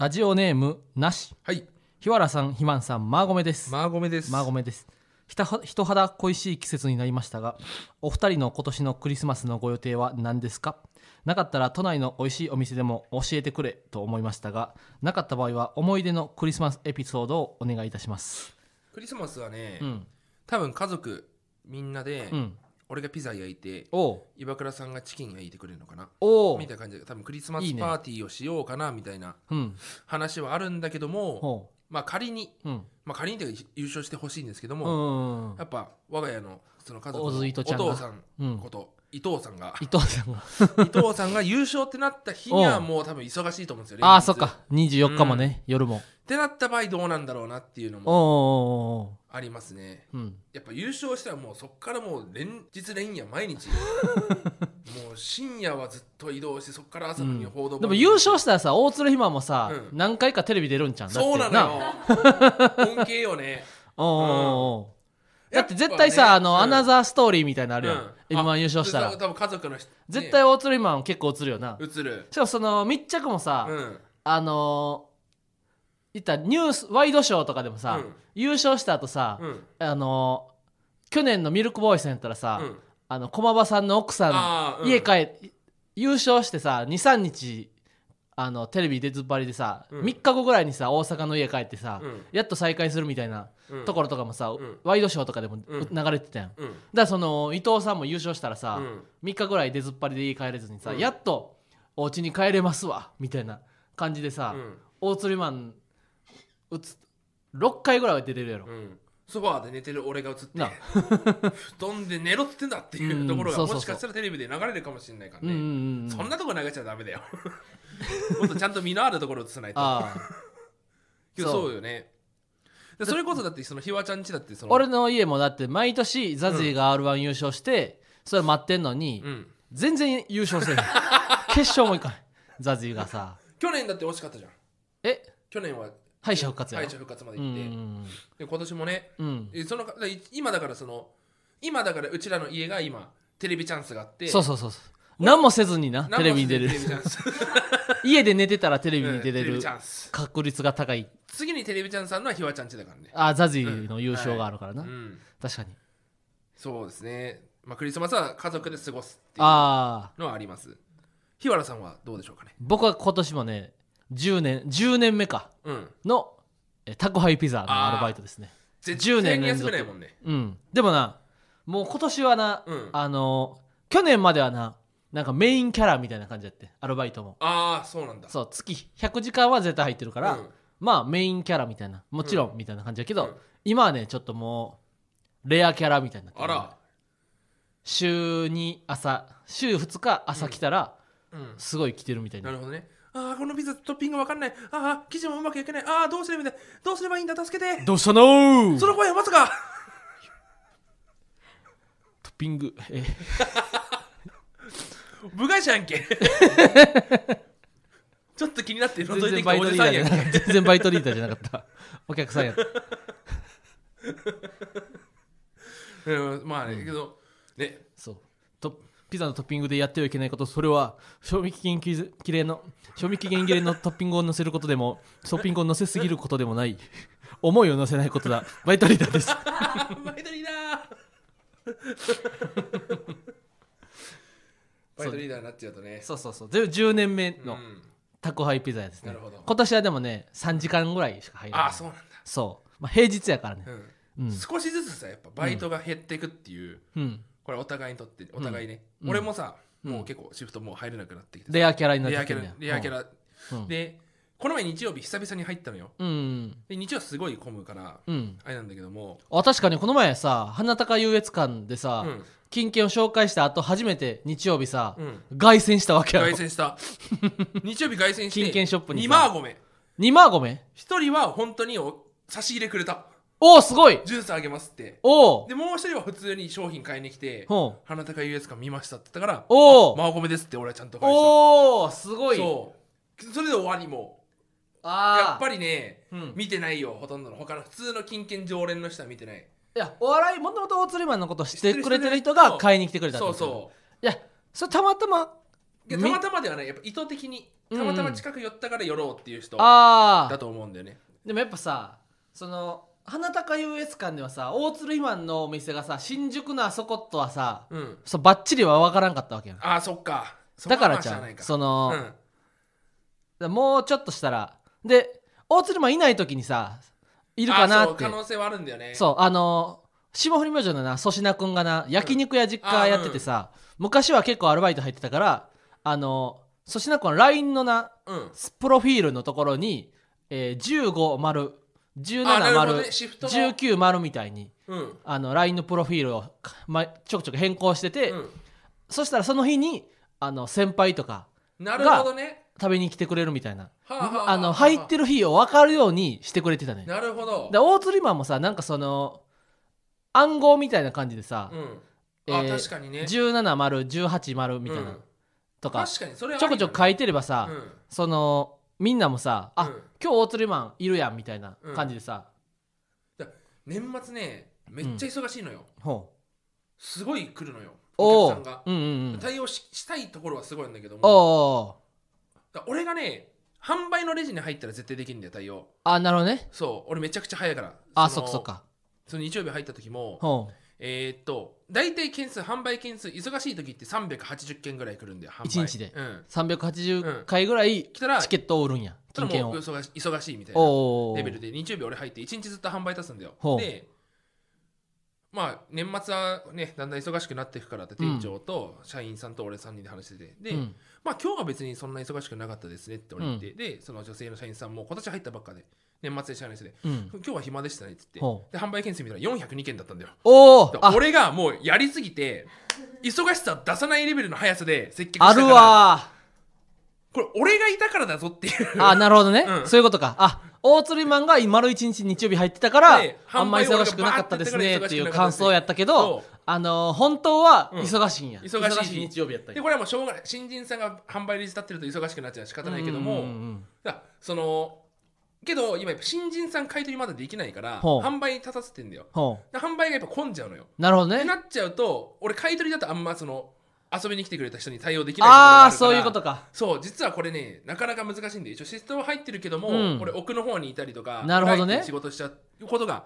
ラジオネームなし。はい。日原さんひまんさんマーゴメです。マーゴメです。マーゴメです。ひたは人肌恋しい季節になりましたがお二人の今年のクリスマスのご予定は何ですか？なかったら都内の美味しいお店でも教えてくれと思いましたがなかった場合は思い出のクリスマスエピソードをお願いいたします。クリスマスはね、うん。多分家族みんなで、うん俺がピザ焼いておう。岩倉さんがチキン焼いてくれるのかな？おう。みたいな感じで。多分クリスマスパーティーをしようかなみたいなうん。話はあるんだけどもほまあ仮に、ううん。まあ、仮にというか優勝してほしいんですけどうも、んやっぱ我が家のその家族のお藤ちゃんが。父さんうん。こと、伊藤さんが。伊藤さんが。伊藤さんが優勝ってなった日にはうんもう多分忙しいと思うんですよああ連日そっか。24日もね、夜もってなった場合どうなんだろうなっていうのもありますね。ううん。やっぱ優勝したらもうそっからもう連日連夜毎日。もう深夜はずっと移動してそっから朝に報道でも優勝したらさ大鶴ひまもさ、うん。何回かテレビ出るんちゃうそうなのなよ。恩恵よね。おうおうおうだって絶や対さ、ぱねあの、うん。アナザーストーリーみたいなのあるやん、うん。M1 優勝したら。あ多分家族の人絶対大鶴ひまも結構映るよな、映る。しかもその密着もさ、うん。あのー言ったらニュースワイドショーとかでもさ、うん。優勝した後さ、うん。あのー去年のミルクボーイさんやったらさ、うん。あの駒場さんの奥さん、家帰優勝してさ23日あのテレビ出ずっぱりでさ、うん。3日後ぐらいにさ大阪の家帰ってさ、うん。やっと再会するみたいなうん。ところとかもさ、ん。ワイドショーとかでもうん。流れてたやん、だかうんらその伊藤さんも優勝したらさ、うん。3日ぐらい出ずっぱりで家帰れずにさ、うん。やっとお家に帰れますわみたいな感じでさ、うん。大釣りマン打つ6回ぐらいは出れるやろ、うん。ソファーで寝てる俺が映ってな 布団で寝ろっつってんだっていうところがもしかしたらテレビで流れるかもしれないからうんうんねうん。そんなとこ流しちゃダメだよ。もっとちゃんと身のあるところを映さないと。ああ。けどそうよね。でそれこそだってそのひわちゃんちだってその俺の家もだって毎年ザジーが r 1優勝して、それ待ってんのに、うん。全然優勝してない。決勝もいかないザジーがさ。去年だって惜しかったじゃん。え？去年は敗者復活やろ。敗者復活までう行って、ん。で今年もねうん。えそのだ今だからその今だからうちらの家が今テレビチャンスがあって。そうそうそうそう。何もせずになテレビに出れる。テレビチャンス。家で寝てたらテレビうんに出れるテレビチャンス。確率が高い。次にテレビチャンスあるのはひわちゃんちだからね。あザジーの優勝があるからな、うん。確かに。そうですね、まあ、クリスマスは家族で過ごすっていうああのはあります。日原さんはどうでしょうかね。僕は今年もね10年10年目か。うん。のえ宅配ピザのアルバイトですね。絶10対に休年連続めないもんね。うん。でもなもう今年はな、うん。あの去年まではななんかメインキャラみたいな感じやってアルバイトも。ああそうなんだ。そう月100時間は絶対入ってるから、うん。まあメインキャラみたいなもちろんみたいな感じやけど、うん。今はねちょっともうレアキャラみたいになってるあら。週に朝週2日朝来たら、うん。すごい来てるみたいな。なるほどねああこのピザトッピングわかんない。ああ生地もうまく焼けない。ああどうすればいいんだどうすればいいんだ？助けて。どうしたの？ーその声はまさか。トッピング。え？部外者やんけ。ちょっと気になって全覗いてきたおじさんやんけ。全然バイトリーダーじゃなかった。お客さんやっまあねけどね。そう。とピザのトッピングでやってはいけないことそれは賞味期限切れの賞味期限切れのトッピングを乗せることでもトッピングを乗せすぎることでもない思いを乗せないことだ。バイトリーダーです。バイトリーダー。バイトリーダーになっちゃうとね。そうそうそう。で10年目のうん。宅配ピザやですね。なるほど。今年はでもね3時間ぐらいしか入らない。ああそうなんだ。そう、まあ、平日やからね。うん。うん。少しずつさやっぱバイトが減っていくっていう、うんこれお互いにとってお互いね、うん。俺もさ、うん。もう結構シフトもう入れなくなってきてさ。レアキャラになっレアキャラてきてん。ねレアキャラ、うん。でこの前日曜日久々に入ったのよ。うんで日曜すごい混むからうん。あれなんだけども。あ確かにこの前さ花高優越館でさ、うん。金券を紹介した後初めて日曜日さ、うん。凱旋したわけやろ。凱旋した。日曜日凱旋して金券ショップにさ。2マーゴメ2万5名1人は本当にお差し入れくれたおおすごい。ジュースあげますって。おおでもう1人は普通に商品買いに来てほう。花高優越館見ましたって言ったからおおマーゴメですって俺はちゃんと返した。おおすごい。そう。それで終わりも。ああやっぱりね、うん。見てないよほとんどの。他の普通の金券常連の人は見てない。いやお笑いもともと大釣りマンのこと知ってくれてる人が買いに来てくれたそうそいやそれたまたまたまたまではない。やっぱ意図的にたまたま近く寄ったから寄ろうっていう人ああだと思うんだよね。でもやっぱさその花高優越館ではさ大鶴ひまんのお店がさ新宿のあそことはさうん。そうバッチリは分からんかったわけやん。ああそっか。だからじゃん。その、うん。もうちょっとしたら。で大鶴ひまんいない時にさいるかなあそうって可能性はあるんだよね。そうあの霜降り明星のな粗品君がな焼肉屋実家やっててさ、昔は結構アルバイト入ってたからあの粗品君は LINE のなうん。プロフィールのところに、えー、15丸17あなるほど丸、ねシフトの。19丸みたいにうん。あの LINE のプロフィールを、かま、ちょくちょく変更してて、うん。そしたらその日にあの先輩とかなるほどね。食べに来てくれるみたいな、はあはあはああ。の入ってる日を分かるようにしてくれてたね。なるほど。で大釣りマンもさなんかその暗号みたいな感じでさ、うん。あえー確かにね。17丸18丸みたいな、うん。とか確かにそれはちょこちょこ書いてればさ、うん。そのみんなもさあ、うん。今日大釣りマンいるやんみたいな感じでさ、年末ねめっちゃ忙しいのよ。ほう。すごい来るのよ。お客さんが。うんうんうん。対応ししたいところはすごいんだけども。俺がね販売のレジに入ったら絶対できるんだよ対応。あなるほどね。そう俺めちゃくちゃ早いから。あそっかそっか。その日曜日入った時もほう。えーっと大体件数販売件数忙しい時って380件ぐらい来るんだよ販売。一日で。うん。380回ぐらい来たらチケットを売るんや。金券を。忙し忙しいみたいなレベルで。日曜日俺入って1日ずっと販売出すんだよ。でまあ年末はねだんだん忙しくなっていくからって店長と社員さんと俺3人で話してて。で、うん。まあ今日は別にそんな忙しくなかったですねって俺言って、でその女性の社員さんも今年入ったばっかで年末で社員で。うん。今日は暇でしたねって言ほって。で販売件数見たら402件だったんだよ。お俺がもうやりすぎて忙しさを出さないレベルの速さで接客したあるわこれ俺がいたからだぞっていう。あなるほどね、うん。そういうことか。あ大釣りマンが丸一日日曜日入ってたから、であんま忙しくなかったですねっていう感想やったけどあのー本当はうん。忙しいんや、忙しい。日曜日やったでこれはもうしょうがない。新人さんが販売レジ立ってると忙しくなっちゃう。仕方ないけども、うんうんうん。だからそのけど今やっぱ新人さん買い取りまだできないからほう。販売立たせてんだよ。ほで販売がやっぱ混んじゃうのよ、うなるほどね。ってなっちゃうと俺買い取りだとあんまその遊びに来てくれた人に対応できないところがあるから。ああそういうことか。そう実はこれねなかなか難しいんで一応システム入ってるけども、うん。俺奥の方にいたりとかなるほどね。裏行って仕事しちゃうことが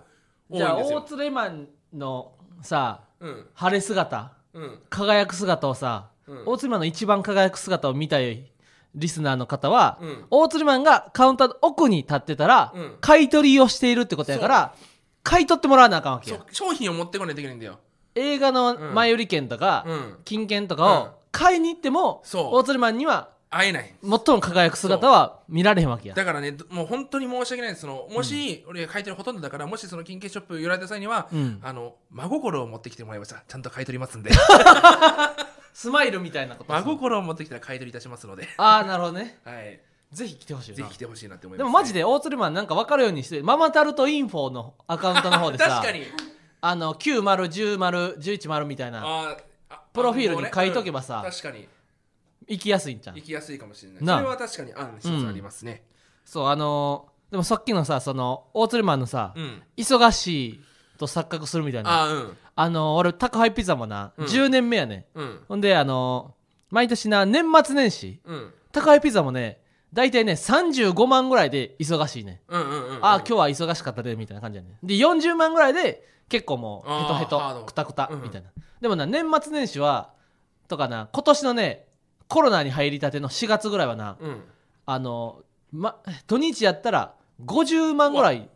多いじゃあ大んですよ釣りマンのさうん。晴れ姿うん。輝く姿をさ、うん。大釣りマンの一番輝く姿を見たいリスナーの方は、うん。大釣りマンがカウンターの奥に立ってたら、うん。買い取りをしているってことやから買い取ってもらわなあかんわけそよう。商品を持ってこないといけないんだよ。映画の前売り券とか、うん。金券とかうん。を買いに行っても、大釣りマンには会えない。最も輝く姿は見られへんわけや。だからねどもう本当に申し訳ないです。そのもし、俺が買い取りほとんどだからもしその金券ショップ寄られた際には、うん。あの真心を持ってきてもらいましたちゃんと買い取りますんで スマイルみたいなこと真心を持ってきたら買い取りいたしますので。ああなるほどね。はい。ぜひ来てほしいな。ぜひ来てほしいなって思います、でもマジで大釣りマンなんか分かるようにしてママタルトインフォのアカウントの方でさ確かに。あの9丸10丸11丸みたいな。プロフィールに書いとけばさうん確かに。行きやすいんじゃん行きやすいかもしれない。それは確かに案一つありますね。そうあのーでもさっきのさその大釣りマンのさ、うん、忙しいと錯覚するみたいな。ああうん。のー俺宅配ピザもな、うん。10年目やね。うん。ほんであのー毎年な年末年始うん。宅配ピザもね大体ね35万ぐらいで忙しいね、うんうんうんうん。あ今日は忙しかったでみたいな感じやね。で40万ぐらいで結構もうヘトヘあーハード。トくたくたうん。みたいな、でもな年末年始はとかな今年のねコロナに入りたての4月ぐらいはなうん。あのま土日やったら50万ぐらい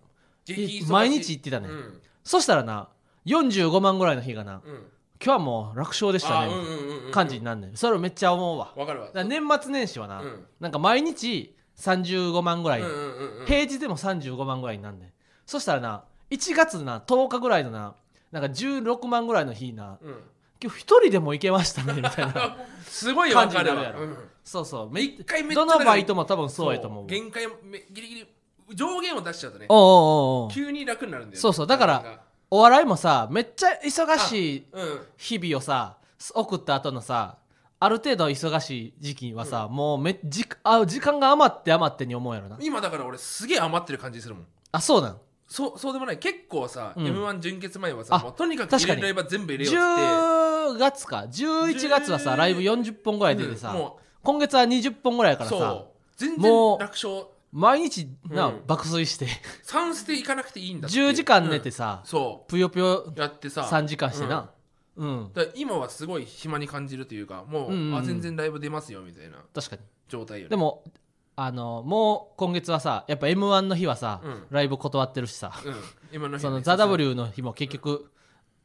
激忙しい。毎日行ってたね、うんそしたらな45万ぐらいの日がなうん。今日はもう楽勝でしたね、あうんうんうんうん感じになんねん。それをめっちゃ思うわ。わかるわ。だから年末年始はな、うん。なんか毎日35万ぐらい、うんうんうんうん。平日でも35万ぐらいになんねん。そしたらな1月な10日ぐらいのななんか16万ぐらいの日なうん。今日一人でも行けましたねみたいなすごいわかる感じになるやろ。わうん。そうそう。め一回めっちゃどのバイトも多分そうやと思う限界めギリギリ上限を出しちゃうとねおうおうおう急に楽になるんだよね。そうそう。だからお笑いもさめっちゃ忙しいうん。日々をさ送った後のさある程度忙しい時期はさ、もうめじあ時間が余って余ってに思うやろな。今だから俺すげえ余ってる感じするもん。あそうなん？そうそうでもない。結構さ、うん。m 1準決前はさあもうとにかく確かに。入れるライブは全部入れようって。10月か。11月はさライブ40本ぐらい出てさ、うん。も今月は20本ぐらいやからさ全然楽勝毎日な、うん。爆睡して。3捨ていかなくていいんだって。10時間寝てうん。さ、そぷよぷようやってさ。3時間してな。うん、だから今はすごい暇に感じるというかもう、うんうんうん。あ全然ライブ出ますよみたいな。確かに。状態よねでもあのもう今月はさやっぱ m 1の日はさ、うん。ライブ断ってるしさ。うん。今の日その「はねザ・ w の日も結局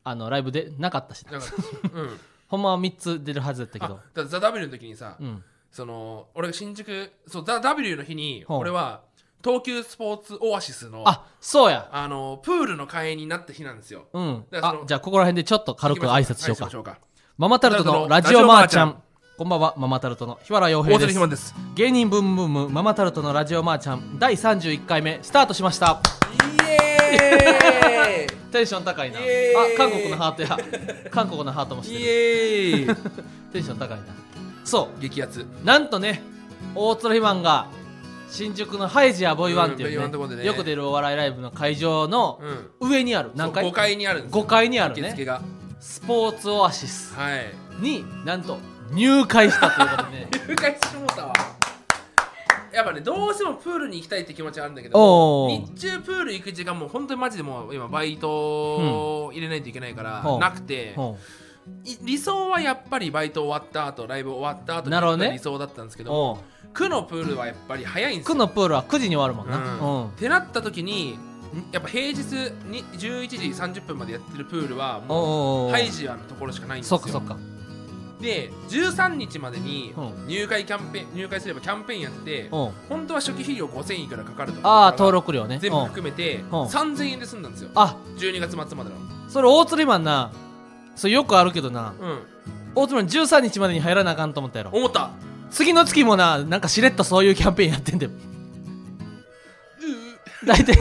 あのライブでなかったしだからうん。ほんまは3つ出るはずだったけあだどからザ・ W の時にさ、うんその俺が新宿そうザ・ W の日にほう。俺は東急スポーツオアシスのあそうや。あのプールの会員になった日なんですよ。うん。だからそのあじゃあここら辺でちょっと軽く挨拶しようか。はいしママタルトのラジオマーちゃん。こんばんはママタルトの日原洋平大です。谷ひまです。芸人ブームブームママタルトのラジオマーちゃん第31回目スタートしました。イエーテンション高いな。あイエーイ。韓国のハートや。韓国のハートもしイてる。イエーイ。テンション高いなそ激アツ。うなんとね大鶴ひまんが新宿のハイジアボイワンっていうねね。よく出るお笑いライブの会場のうん。上にある何階？5階にあるんですよ。5階にあるね。受付が。スポーツオアシス。はい。になんと入会したということでね。入会してもうたわ。やっぱねどうしてもプールに行きたいって気持ちはあるんだけど日中プール行く時間も本当にマジでもう今バイトを入れないといけないから、なくて、理想はやっぱりバイト終わった後ライブ終わった後なるほどね。理想だったんですけう。ど区のプールはやっぱり早いんです区よ。のプールは9時に終わるもんうんなうん。ってなった時にんやっぱ平日に11時30分までやってるプールはおもうハイジアのところしかないんですよ。そっかそっか。で13日までにうん。入会キャンペーン入会すればキャンペーンやってうん。本当は初期費用5000円いくらかかるとああ登録料ね。全部うん含めてん。3000円で済んだんですよ。あ。12月末までの。それ大釣りマンなそれよくあるけどな。うん。大釣りマン13日までに入らなあかんと思ったやろ。思った。次の月もななんかしれっとそういうキャンペーンやってんで。大体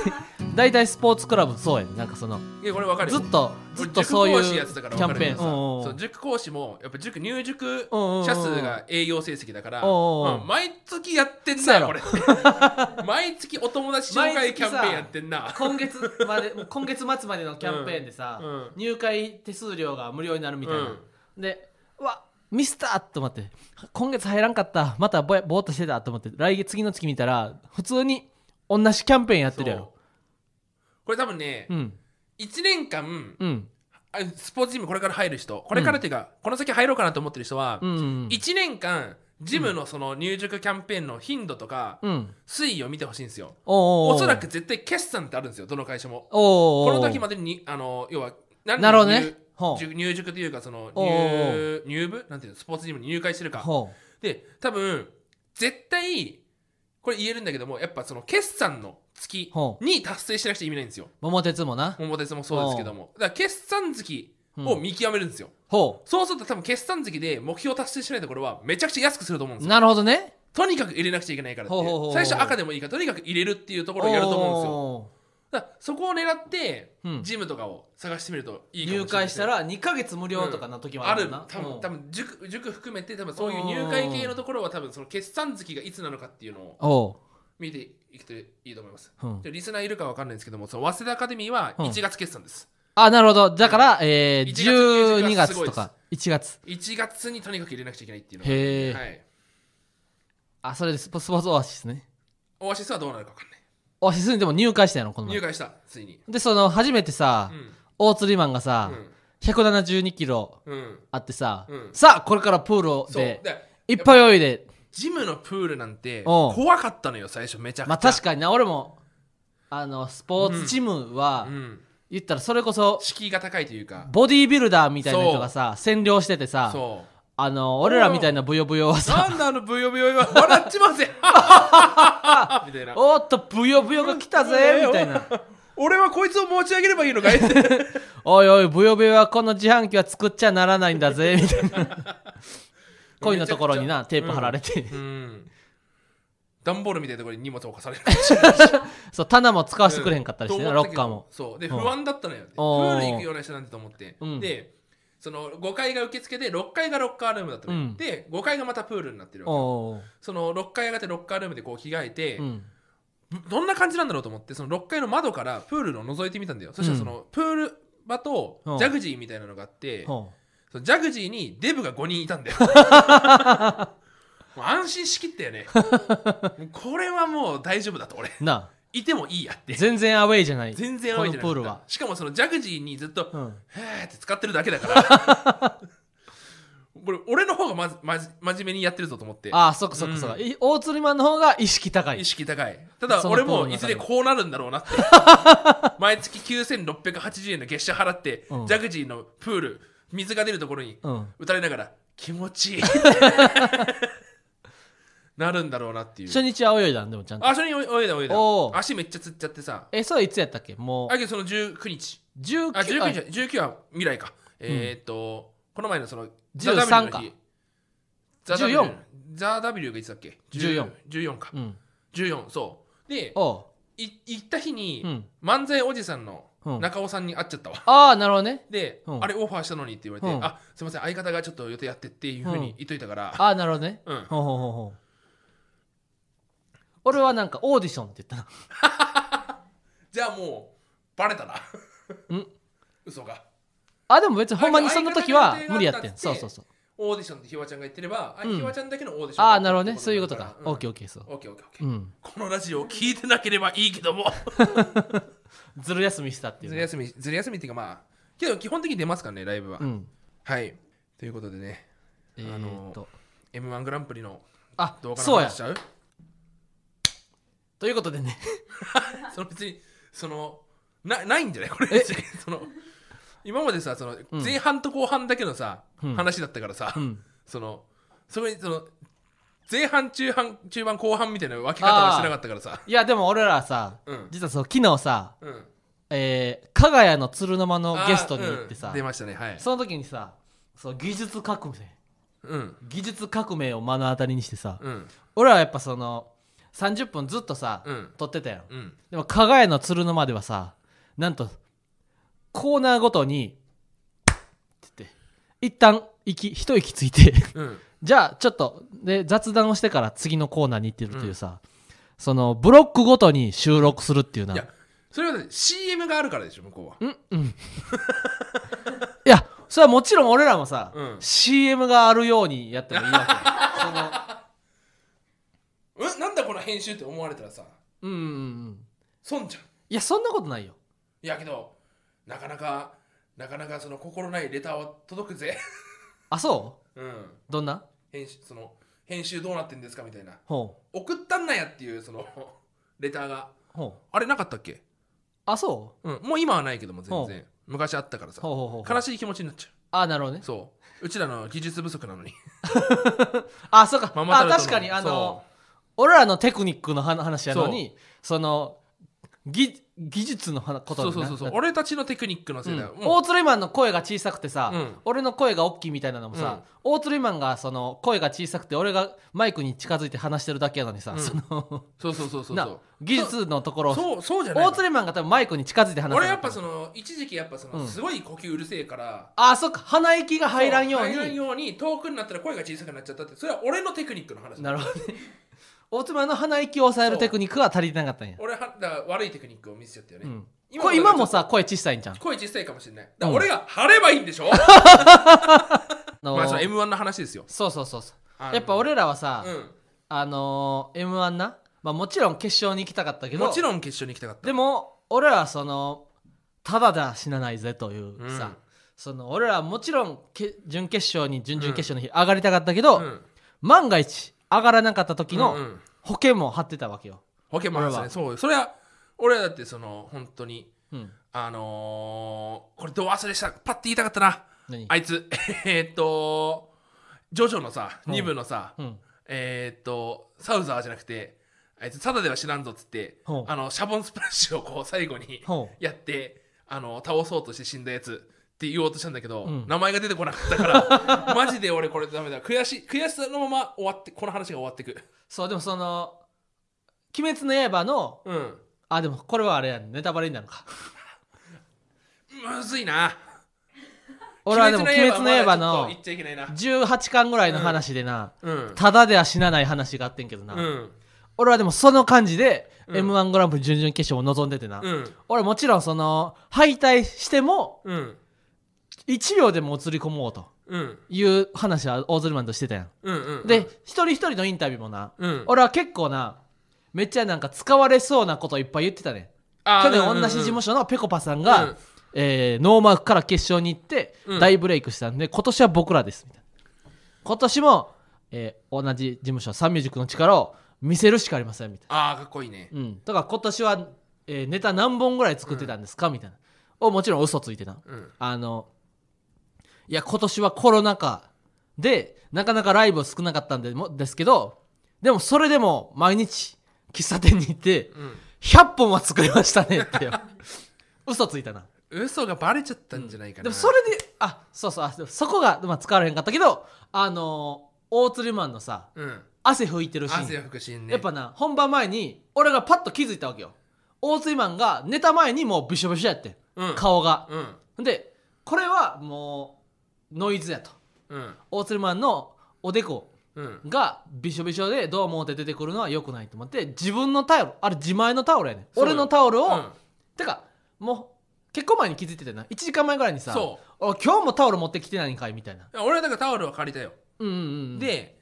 大体スポーツクラブそうやね。なんかそのいやこれわかるよ。ずっとずっとそういうキャンペーン。さ塾講師もやっぱ塾入塾者数が営業成績だから、毎月やってんなこれ。毎月お友達紹介キャンペーンやってんな。今月まで 今月末までのキャンペーンでさ、うん。うん入会手数料が無料になるみたいな、でうわミスターと思って今月入らんかった。またぼやぼーっとしてたと思って来月次の月見たら普通に同じキャンペーンやってるやろこれ多分ね、うん。1年間うん。あスポーツジムこれから入る人。これからっていうか、この先入ろうかなと思ってる人は、うんうん1年間ジムのその入塾キャンペーンの頻度とか、うん。推移を見てほしいんですよ。おうおそらく絶対決算ってあるんですよどの会社も。おこの時までにあの要は何なるほどね。入ほう。塾入塾というかそのおうお入入部？なんていうの？スポーツジムに入会してるか。ほで多分絶対これ言えるんだけどもやっぱその決算の月ほに達成しなくちゃ意味ないんですよ。う桃鉄もな。桃鉄もそうですけども。だから決算月を見極めるんですよ、ほそうすると多分決算月で目標達成しないところはめちゃくちゃ安くすると思うんですよ。うなるほどね。とにかく入れなくちゃいけないからって最初赤でもいいからとにかく入れるっていうところをやると思うんですよ。おだそこを狙って、うん。ジムとかを探してみるといいーかもしれない入会したら2ヶ月無料とかの時もあるあるもん。な、多分うん。多分塾塾含めて多分そういう入会系のところは多分その決算月がいつなのかっていうのをお見ていくといいと思います、う、うん。でリスナーいるかわかんないんですけどもその早稲田アカデミーはうん。1月決算です、あなるほど。だから、えー、1月20 12がすごいです。月とか1月。1月にとにかく入れなくちゃいけないっていうのがへえ、はい。あそれでスポスポーツオアシスね。オアシスはどうなるかわかんないオアシスにでも入会したやろこの前。入会したついに。でその初めてさ、うん。大釣りマンがさ、172キロあってさ、うん。さあこれからプールそう。ででいっぱい泳いで。ジムのプールなんて怖かったのよ最初めちゃくちゃ。まあ確かにな。俺もあのスポーツジムは、うん。言ったらそれこそ敷居が高いというか。ボディービルダーみたいな人がさ占領しててさそあの俺らみたいなブヨブヨはうさなんだあのブヨブヨは。笑っちまうぜ みたいな。おっとブヨブヨが来たぜみたいな。俺はこいつを持ち上げればいいのかい？っ ておいおいブヨブヨはこの自販機は作っちゃならないんだぜみたいな。恋のところになテープ貼られて、うん。段ボールみたいなところに荷物を置かされる。そう棚も使わせてくれへんかったりしてロッカーも。そう。でうん。不安だったのよ。プおー。ール行くような人なんてと思って。うん。でその5階が受付で6階がロッカールームだったのよ。うん。で5階がまたプールになってるわけその6階上がってロッカールームでこう着替えてうん。どんな感じなんだろうと思ってその6階の窓からプールを覗いてみたんだよ。そしたらそのプール場とうん。ジャグジーみたいなのがあってほそのジャグジーにデブが5人いたんだよ。安心しきったよね。これはもう大丈夫だと俺。なあいてもいいやって。全然アウェイじゃない。全然青いじゃない。このプールは。しかもそのジャグジーにずっと、うん。へーって使ってるだけだから。これ俺の方がまずまじ真面目にやってるぞと思って。ああそっかそっかそっか、い大釣りマンの方が意識高い。意識高い。ただ俺もいずれこうなるんだろうなって。毎月9680円の月謝払って、うん。ジャグジーのプール水が出るところにうん。打たれながら気持ちいい なるんだろうなっていう。初日は泳いだんでもちゃんと。あ初に泳いだ泳いだ。おー足めっちゃつっちゃってさ。えそれいつやったっけ？もう。あけどその19日。19あ19あ日19は未来か。えーっとこの前のその13か。ザ W 14ザ W がいつだっけ？14 14か。うん。14そう。でおい行った日うにうん。漫才おじさんのうん。中尾さんに会っちゃったわ。ああなるほどね。で、うん。あれオファーしたのにって言われて、うん。あすいません相方がちょっと予定やってっていうふうに言っといたから、ああなるほどね。うん。ほうほうほうほう俺はなんかオーディションって言ったな じゃあもうバレたな。うん？嘘が。あでも別にほんまにその時は無理やってん。そうそうそう。オーディションってひわちゃんが言ってれば、あうん。ひわちゃんだけのオーディション。ああなるほどね。そういうことかオッケーーオッケーそう。オッケーオッケーオッケー。うん。このラジオを聞いてなければいいけども。ずる休みしたっていうね。ずる休みずる休みっていうかまあけど基本的に出ますからねライブは、うん。はい。ということでね。えーっと。m 1グランプリのあ動画のそうや話しちゃう？ということでね。その別にそのなないんじゃない？これ。別にその今までさそのうん。前半と後半だけのさ、うん。話だったからさ、うん。そのそこにその前半中半中盤後半みたいな分け方はしてなかったからさ。いやでも俺らさうん。実はそう昨日さうん。えー加賀屋の鶴の間のゲストに行ってさあーうん出ましたね。はい。その時にさそう技術革命。うん。技術革命を目の当たりにしてさうん。俺らはやっぱその30分ずっとさ、うん。撮ってたやん。うん。でも加賀屋の鶴の間ではさなんとコーナーごとにって言って一旦息一息ついてうん。じゃあちょっとで雑談をしてから次のコーナーに行ってるというさ、そのブロックごとに収録するっていうな。いやそれは、ね、CM があるからでしょ向こうは。うんうん。いやそれはもちろん俺らもさ、うん。CM があるようにやってもいいわけそのうんなんだこの編集って思われたらさうんうんうん損じゃん。いやそんなことないよ。いやけどなかなかなかなかその心ないレターは届くぜ。あそう？ん。うどんな？編集その編集どうなってんですかみたいな。ほ送ったんなやっていうそのレターが。うほう。あれなかったっけ？あそう？ん。もう今はないけども全ほ然昔あったからうさ。ほうほうほう悲しい気持ちになっちゃあなるほどね。うそう。うちらの技術不足なのに。あそうか。あママタルトの確かにあのそ俺らのテクニックの話話やのにその技技術の話こうとそうそうそうな俺たちのテクニックのせいだよ、大釣りマンの声が小さくてさ、うん。俺の声が大きいみたいなのもさ、大釣りマンがその声が小さくて俺がマイクに近づいて話してるだけやのにさ、うん。そのそうそうそうそう技術のところ。をそうそうじゃないの。大釣りマンが多分マイクに近づいて話して俺やっぱその一時期やっぱその、うん。すごい呼吸うるせえからあそっか。鼻息が入らんよう入らんにように遠くになったら声が小さくなっちゃったってそれは俺のテクニックの話なるほどね大釣りマンの鼻息を抑えるテクニックが足りてなかったんや、俺はだ悪いテクニックを見せちゃったよね、うん、今これ今もさ声小さいんじゃん声小さいかもしれない。だから俺が張ればいいんでしょ、のまあその m 1の話ですよ。そうそうそうそう。やっぱ俺らはさ、うあのー、m 1な、まあ、もちろん決勝に行きたかったけん、どもちろん決勝に行きたかった。でも俺らはそのただでは死なないぜというさ、うん。その俺らはもちろんけ準決勝に準々決勝の日上がりたかったけど、うん。万が一上がらなかった時のうんうん。保険も張ってたわけよ、保険もあるんです俺は。ねそう。それは俺はだってその本当にうん、あのー、これどう忘れしたパッて言いたかったな。何？あいつ。えーっとジョジョのさうん。2部のさ、うん。えーっとサウザーじゃなくてあいつただでは知らんぞっつってほう。あのシャボンスプラッシュをこう最後にほう。やってあの倒そうとして死んだやつって言おうとしたんだけど、うん。名前が出てこなかったから マジで俺これダメだ。悔しい悔しさのまま終わってこの話が終わってく。そうでもその「鬼滅の刃の」うん。あでもこれはあれやんネタバレになるのか。むずいな。俺はでも「鬼滅の刃」の言っちゃいけないな。18巻ぐらいの話でな、うん。ただでは死なない話があってんけどな、うん。俺はでもその感じで、うん。m 1グランプリ準々決勝を望んでてな、うん。俺もちろんその敗退してもうん1秒でも映り込もうとうん。いう話は大鶴マンとしてたやん、うんうんうん。で一人一人のインタビューもな、うん。俺は結構なめっちゃなんか使われそうなこといっぱい言ってたね。去年同じ事務所のぺこぱさんが、うんえーノーマークから決勝に行ってうん。大ブレイクしたんで、今年は僕らですみたいな。今年も、えー同じ事務所サンミュージックの力を見せるしかありませんみたいああかっこいいね。な、うん、だから今年は、えーネタ何本ぐらい作ってたんですか、みたいな。をもちろん嘘ついてたうん。あのいや今年はコロナ禍でなかなかライブ少なかったんでもですけどでもそれでも毎日喫茶店に行ってうん。100本は作りましたねって 嘘ついたな。嘘がバレちゃったんじゃないかな。でもそれであそうそうあでもそこが、まあ、使われへんかったけどあのー大鶴マンのさうん。汗拭いてるシーン。汗福神ね。やっぱな本番前に俺がパッと気づいたわけよ。大鶴マンが寝た前にもうびしょびしょやってんうん。顔が。うん。でこれはもうノイズやと。うん。大鶴マンのおでこうん。がびしょびしょでどう思って出てくるのは良くないと思って自分のタオルあれ自前のタオルやねん。俺のタオルを、うん。てかもう結構前に気づいててな。1時間前ぐらいにさ今日もタオル持ってきてないんかいみたいな。俺はだからタオルを借りたよ。うんうんうん。で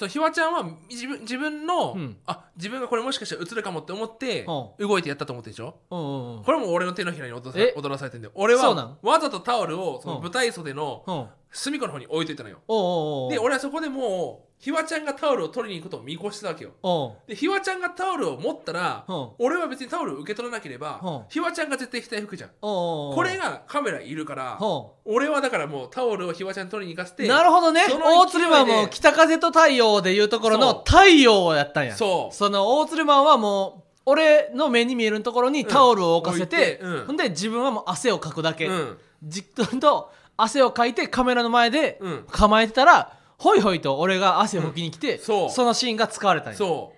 そうひわちゃんは自分自分の、うん。あ自分がこれもしかしたら映るかもって思ってう動いてやったと思ってでしょ？うんうんうん。これも俺の手のひらに踊え？らされてんだよ。俺はわざとタオルをそのうん。舞台袖のうん隅っこの方に置いといたのよ。おうおうおうで俺はそこでもうひわちゃんがタオルを取りに行くことを見越してたわけよ。おう。でひわちゃんがタオルを持ったらう。ん俺は別にタオルを受け取らなければう。んひわちゃんが絶対額拭くじゃんおうおうおう。これがカメラいるからお俺はだからもうタオルをひわちゃんに取りに行かせてうなるほどね。その大勢いで鶴マンも北風と太陽でいうところそう。の太陽やったんや。そう。その大鶴マンはもう俺の目に見えるところにタオルを置かせて、うん置いてうん。ほんで自分はもう汗をかくだけ、うん。じっとと汗をかいてカメラの前でうん。構えてたら、ホイホイと俺が汗を拭きに来て、そう。のシーンが使われたんや。そ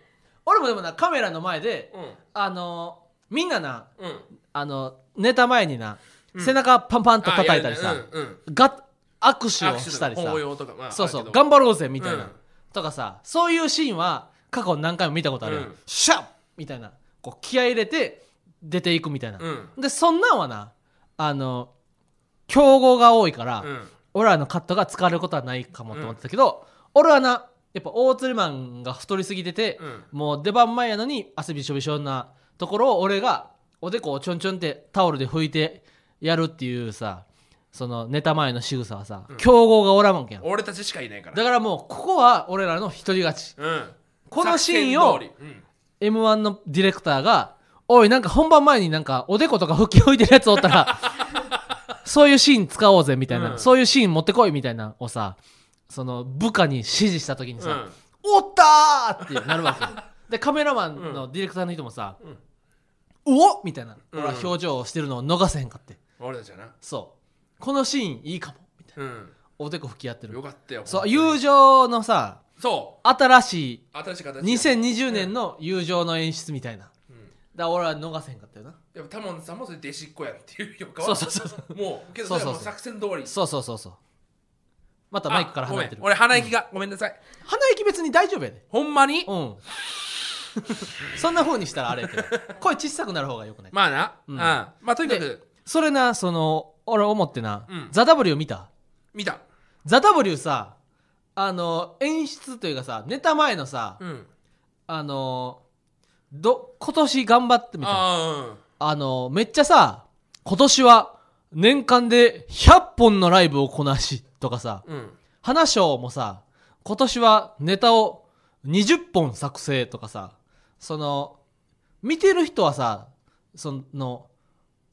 俺もでもなカメラの前でううん。あのみんななうん。あの寝た前にな、うん。背中パンパンと叩いたりさ、あやるね。うんうん。が握手をしたりさ。抱擁とかまあそうそう。あるけど。頑張ろうぜみたいな、うん。とかさそういうシーンは過去何回も見たことあるうん。シャッみたいな。こう気合い入れて出ていくみたいな、うん。でそんなんはなあの競合が多いから、うん。俺らのカットが使われることはないかもと思ってたけど、俺はなやっぱ大鶴マンが太りすぎてて、うん。もう出番前やのに汗びしょびしょなところを俺がおでこをちょんちょんってタオルで拭いてやるっていうさそのネタ前の仕草はさ、競合がおらんわけやん。俺たちしかいないから。だからもうここは俺らの一人勝ち。うん。このシーンをうん m 1のディレクターが「おいなんか本番前になんかおでことか拭き置いてるやつおったら そういうシーン使おうぜ」みたいな、うん。そういうシーン持ってこいみたいなのをさその部下に指示した時にさ「うんおったー!」ってなるわけよ。でカメラマンのディレクターの人もさ「おっ!」みたいな俺は表情をしてるのを逃せへんかって。俺たちはな。そう。このシーンいいかもみたいなうん。おでこ拭き合ってる。よかったよそう友情のさそ新しいう新しい形2020年の友情の演出みたいな、うんだ俺は逃せへんかったよな。やっぱタモンさんもそれ弟子っ子やっていうよかそうそうそうそう。もうけどそれはもう作戦通り。そうそうそうそう。またマイクから離れてる。あごめん。俺鼻息がごめんなさい。鼻息別に大丈夫やで。ほんまに？うん。そんな風にしたらあれやけど。声小さくなる方がよくない。まあな。ううんんまあとにかく。それなその俺思ってな、うん。ザ・ W 見た？見た。ザ・ W さあの演出というかさネタ前のさ、うん。あのど今年頑張ってみた。いなああのめっちゃさ今年は年間で100本のライブをこなしとかさあうん。花賞もさ今年はネタを20本作成とかさその見てる人はさその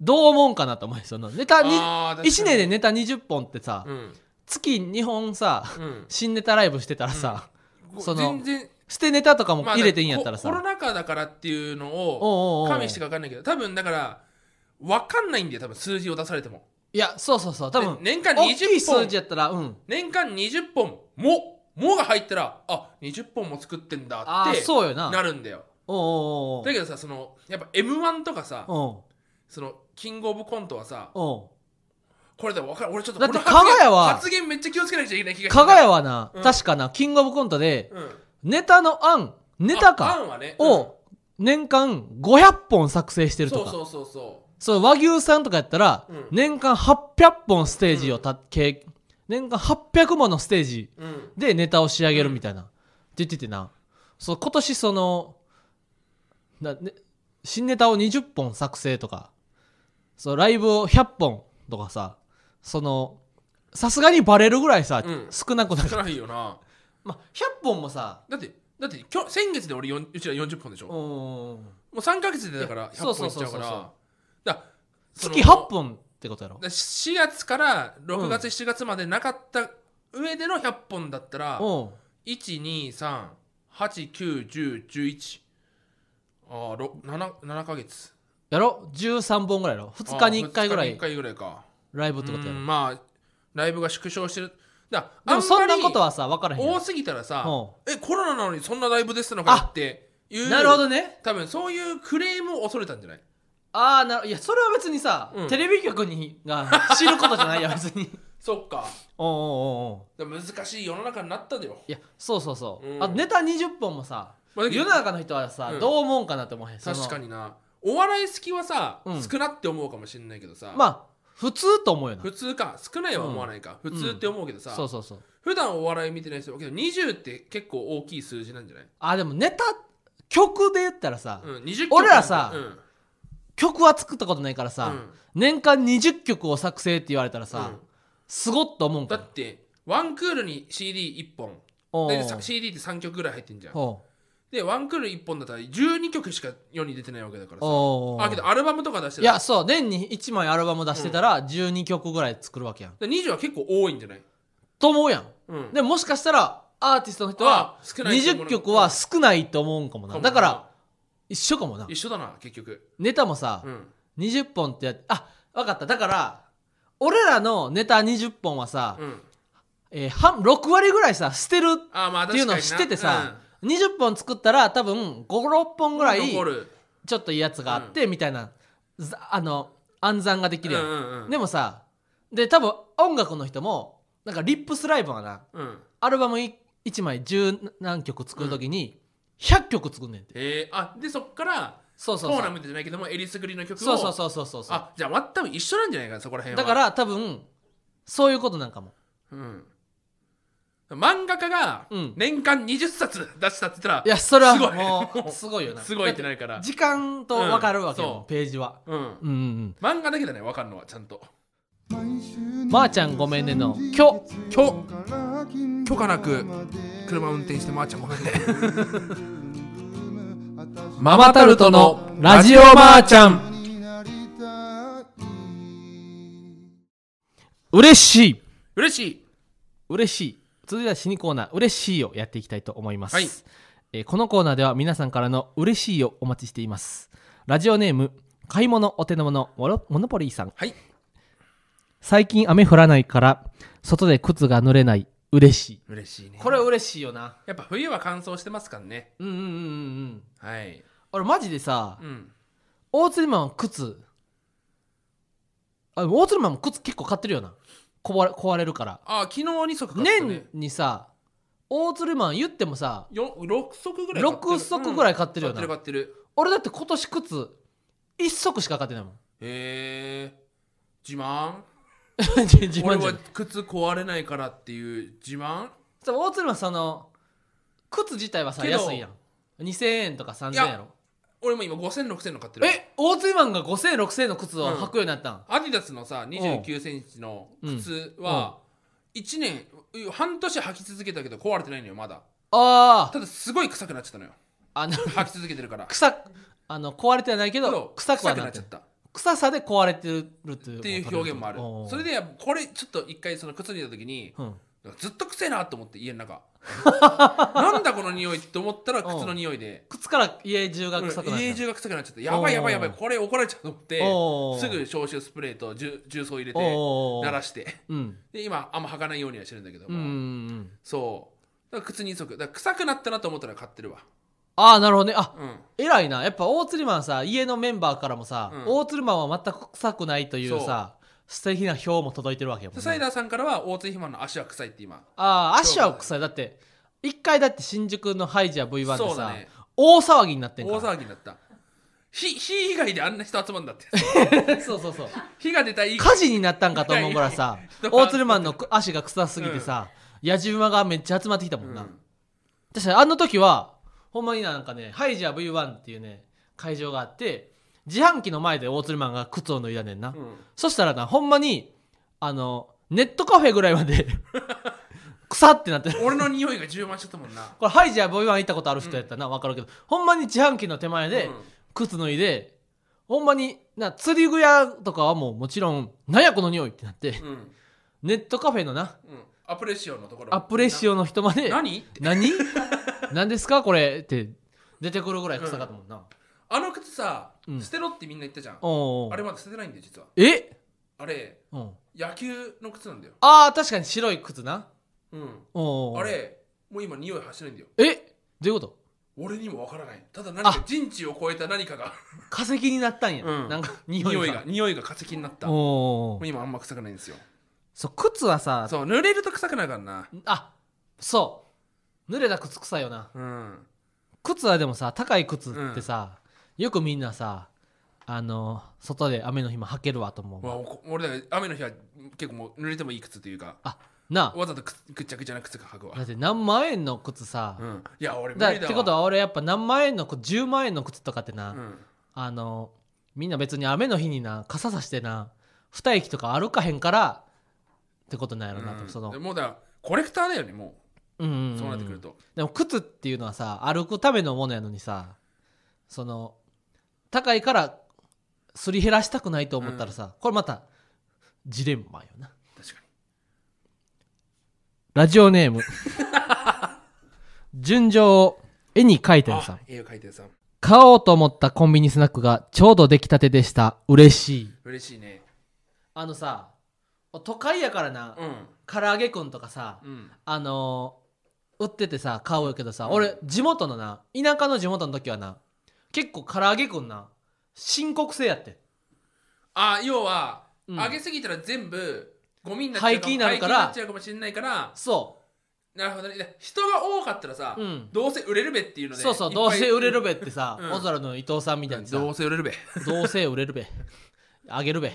どう思うんかなと思うよ。そのネタに1年でネタ20本ってさ、うん。月2本さうん。新ネタライブしてたらさ、その全然捨てネタとかもまあ入れていいんやったらさ、ココロナ禍だからっていうのを加味してか分かんないけど多分。だから分かんないんだよ多分数字を出されても。いやそうそうそう。多分ね年間大きい20本数字やったらうん。年間20本。ももが入ったらあ20本も作ってんだああってそうよな。なるんだよ。おうおうだけどさそのやっぱ m 1とかさそのキングオブコントはさこれでも分かる。俺ちょっとだって加賀屋は発言めっちゃ気をつけなきゃいけない気が加賀屋ははな、うん。確かなキングオブコントでうんネタの案ネタあか案はねを年間500本作成してうんるとか。そうそうそうそそう和牛さんとかやったら、うん。年間800本ステージをた、け年間800ものステージうん。でネタを仕上げるみたいな、って言っててな。そう今年そのな、ね、新ネタを20本作成とか。そうライブを100本とかさ。そのさすがにバレるぐらいさ、うん。少なくなる。少ないよなまあ、100本もさ。だってだって今日先月で俺よんうちら40本でしょ、うんもう3ヶ月でだからいや100本いっちゃうから。だその月8本ってことやろ？だ4月から6月、うん。7月までなかった上での100本だったら、うん。123891011ああ 7, 7ヶ月。やろ？13本ぐらいやろ？2日に1回ぐらいあー二日に一回ぐらいか。ライブってことやろ？うんまあライブが縮小してるだでもそんなことははさ分からへんやん。多すぎたらさうえコロナなのにそんなライブですのかっていうなるほどね。多分そういうクレームを恐れたんじゃない？ああないやそれは別にさ、うん。テレビ局にが知ることじゃないや 別に。そっか。おうおうおうおうでも難しい世の中になったでよ。いやそうそうそう、うん。あネタ20本もさまあだけど世の中の人はさ、うん。どう思うんかなって思わへん。その確かにな。お笑い好きはさ、うん。少なって思うかもしれないけどさ、まあ普通と思うよな。普通か。少ないは思わないか、普通って思うけどさ、そうそうそう。普段お笑い見てない人だけど20って結構大きい数字なんじゃない、あでもネタ曲で言ったらさ、うん、20曲俺らさうん。曲は作ったことないからさ、うん。年間20曲を作成って言われたらさ、うん。すごっと思うん。かだってワンクールに CD1 本。おうでさ CD って3曲ぐらい入ってんじゃん。おでワンクール1本だったら12曲しか世に出てないわけだからうさ。あけどアルバムとか出していやそう。年に1枚アルバム出してたら12曲ぐらい作るわけやん。で20は結構多いんじゃない、と思うやん。うん、でももしかしたらアーティストの人はあ少ないと思う20曲は少ないと思うんかもな。だから一緒かもな。一緒だな結局。ネタもさうん。20本ってやあ分かった。だから俺らのネタ20本はさ、うん。えー半6割ぐらいさ捨てるあまあっていうのを知っててさ、20本作ったら多分56本ぐらい残る。ちょっといいやつがあって、みたいなざあの暗算ができるやん、うんうんうん。でもさで多分音楽の人もなんかリップスライブがなうん。アルバム1枚10何曲作るときに100曲作んねんて、えー、あでそっからそうそうそう。メントじゃないけどもえりすぐりの曲をそうそうそうそうそうそう。あじゃあ多分一緒なんじゃないかなそこら辺は。だから多分そういうことなんかも。うん漫画家がうん。年間20冊出したって言ったらいやそれはすごい。もうすごいよな。すごいってなるから。時間と分かるわけよ、うんそう。ページは。うん。うんうんうん。漫画だけだね分かるのはちゃんと。まー、ちゃんごめんねの「今日今日。許可なく車運転してまーちゃんごめんね。ママタルトのラジオまーちゃん。嬉しい。嬉しい。嬉しい続いては死にコーナー嬉しいをやっていきたいと思います、はい。えーこのコーナーでは皆さんからの嬉しいをお待ちしています。ラジオネーム買い物お手の物モノポリーさん。はい。最近雨降らないから外で靴が濡れない嬉しい。嬉しいね。これ嬉しいよな。やっぱ冬は乾燥してますからね。うんうんうんうんうん。はい。俺マジでさうん。大釣りマンは靴あ大釣りマンも靴結構買ってるよな壊れ壊れるから。あ昨日2足買ったね。年にさ大釣りマン言ってもさよ6足ぐらい買ってる。6足ぐらい買ってるよな。買ってる買ってる。俺だって今年靴1足しか買ってないもん。へえ自慢？自俺は慢じゃない靴壊れないからっていう自慢？そう大鶴はその靴自体はさ安いやん。2000円とか3000円やろ俺も今5000、6000の買ってるえ大鶴マンが5000円6000円の靴を履くようになったん、アディダスのさ2 9センチの靴は1年う半年履き続けたけど壊れてないのよまだ。あただすごい臭くなっちゃったのよ。ああの履き続けてるから。臭くあの壊れてはないけど臭くはなっちゃった。臭さで壊れてるっていう表現もある。それでこれちょっと一回その靴にいた時にうんずっと臭いなと思って家の中。なんだこの匂いって思ったら靴の匂いで。靴から家中が臭くなった家中が臭くなっちゃってやばいやばいやばいこれ怒られちゃうと思ってすぐ消臭スプレーと重重曹入れて鳴らして。うん。で今あんま履かないようにはしてるんだけども。んそう。だから靴2足だから臭くなったなと思ったら買ってるわ。ああなるほどね。あうん。偉いな。やっぱ大釣りマンさ家のメンバーからもさ、うん。大釣りマンは全く臭くないというさ素敵な表も届いてるわけよ、でサイダーさんからは大津肥満の足は臭いって今。ああ足は臭いだって一回だって新宿のハイジャー V1 でさ、ね。大騒ぎになってんから。大騒ぎになった。火火以外であんな人集まるんだって。そうそうそう。火が出たらいい。火事になったんかと思うからさ大鶴マンの足が臭すぎてさ、やじ馬がめっちゃ集まってきたもんな、うん。確かにあの時はほんまになんかねハイジャー V1 っていうね会場があって自販機の前で大鶴マンが靴を脱いだねんな、うん。そしたらなほんまにあのネットカフェぐらいまで 腐ってなってる。俺の匂いが充満しちゃったもんな。これハイジャー V1 行ったことある人やったらな分かるけど、ほんまに自販機の手前でうん。靴脱いで、ほんまにな釣り具屋とかはもうもちろん「なんやこの匂い」ってなってうん。うんネットカフェのなアプレッシオのところ。アップレッシオの人まで。何？って何？何ですか？これって出てくるぐらい臭かったもんな、あの靴さ、うん。捨てろってみんな言ったじゃん。おうおう。あれまだ捨ててないんだよ実は。え、あれうん、野球の靴なんだよ。ああ確かに白い靴な。うん。おうおう。あれもう今匂い発しないんだよ。え？どういうこと？俺にもわからない。ただ何か人知を超えた何かが。化石になったんや、うん。なんか匂いが。匂いが匂いが化石になった。おもおう今あんま臭くないんですよ。そう靴はさ。そう濡れると臭くなるからな。あそう。濡れた靴臭いよな。うん。靴はでもさ高い靴ってさ、よくみんなさあの外で雨の日も履けるわと思うまあお俺だから雨の日は結構もう濡れてもいい靴というか。あなわざとくぐっちゃぐちゃな靴が履くわ。あだって何万円の靴さ、うん。いや俺無理だってことは俺やっぱ何万円の靴10万円の靴とかってな、うん。あのみんな別に雨の日にな傘さしてな二駅とか歩かへんからってことなんやろなと、うん。その。でもうだコレクターだよねもう。んうんううん。そうなってくると。でも靴っていうのはさ歩くためのものやのにさその高いからすり減らしたくないと思ったらさ、これまたジレンマよな。確かラジオネーム。順序を絵に描いたによさん。あ絵を描いてるさん。買おうと思ったコンビニスナックがちょうど出来たてでした。嬉しい。嬉しいね。あのさ都会やからな、うん。唐揚げくんとかさうん。あのー売っててさ買うけどさ、うん俺地元のな田舎の地元の時はな結構唐揚げくんな。深刻性やって。あ要は、うん。揚げすぎたら全部ゴミになっちゃう廃棄になるから。廃棄になっちゃうかもしれないから。そなるほどね。で人が多かったらさ、ううん。どうせ売れるべっていうのでそうそうどうせ売れるべってさ、うん。オズワルドの伊藤さんみたいにさ。どうせ売れるべ、どうせ売れるべ。あげるべ。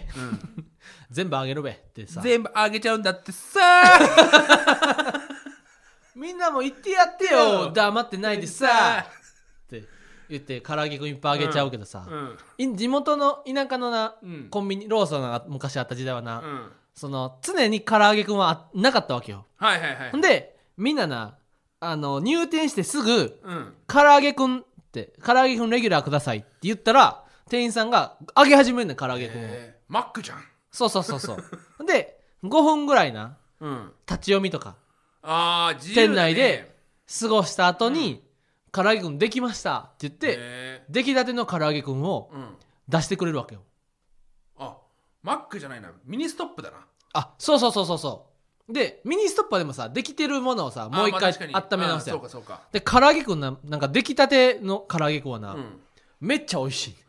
全部あげるべってさ。全部あげちゃうんだってさ。みんなも言ってやってよ。うん。黙ってないでさ言って唐揚げくんいっぱいあげちゃうけどさ、地元の田舎のなうん。コンビニローソンが昔あった時代はな、うん。その常に唐揚げくんはあなかったわけよ。はいはいはい。ほんでみんななあの入店してすぐうん「唐揚げくん」って「唐揚げくんレギュラーください」って言ったら店員さんが揚げ始めんねん唐揚げくんを。えー。マックじゃん。そうそうそうそう。で5分ぐらいなうん。立ち読みとか。ああ自由だね。店内で過ごした後に「唐揚げくんできました」って言ってへ出来たての唐揚げくんをーうん。出してくれるわけよ。あマックじゃないな。ミニストップだな。あそうそうそうそうそう。でミニストップはでもさできてるものをさもう一回温め直すやあーそうんかそうか。で唐揚げくんななんか出来たての唐揚げくんはな、うん。めっちゃ美味しい。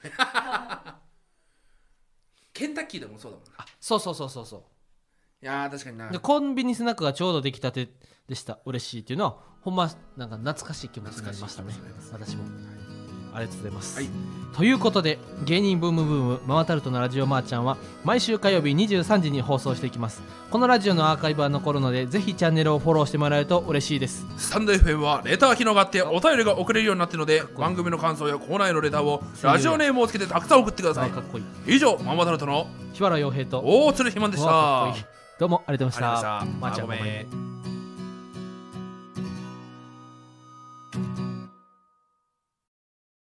ケンタッキーでもそうだもんな。そうそうそうそうそいやー確かにな。うでコンビニスナックがちょうど出来たてでした。嬉しいっていうのはほんまなんか懐かしい気持ちになりましたね。懐かしいありがとうございます、はい。ということで芸人ブームブームママタルトのラジオマーちゃんは毎週火曜日23時に放送していきます。このラジオのアーカイブは残るのでぜひチャンネルをフォローしてもらえると嬉しいです。スタンド FM はレター機能があってお便りが送れるようになっているので番組の感想やコーナーへのレターをラジオネームをつけてたくさん送ってください。あかっこいい。以上ママタルトの日原洋平と大鶴ひまんでした。うわかっこいいどうもありがとうございました。ごめん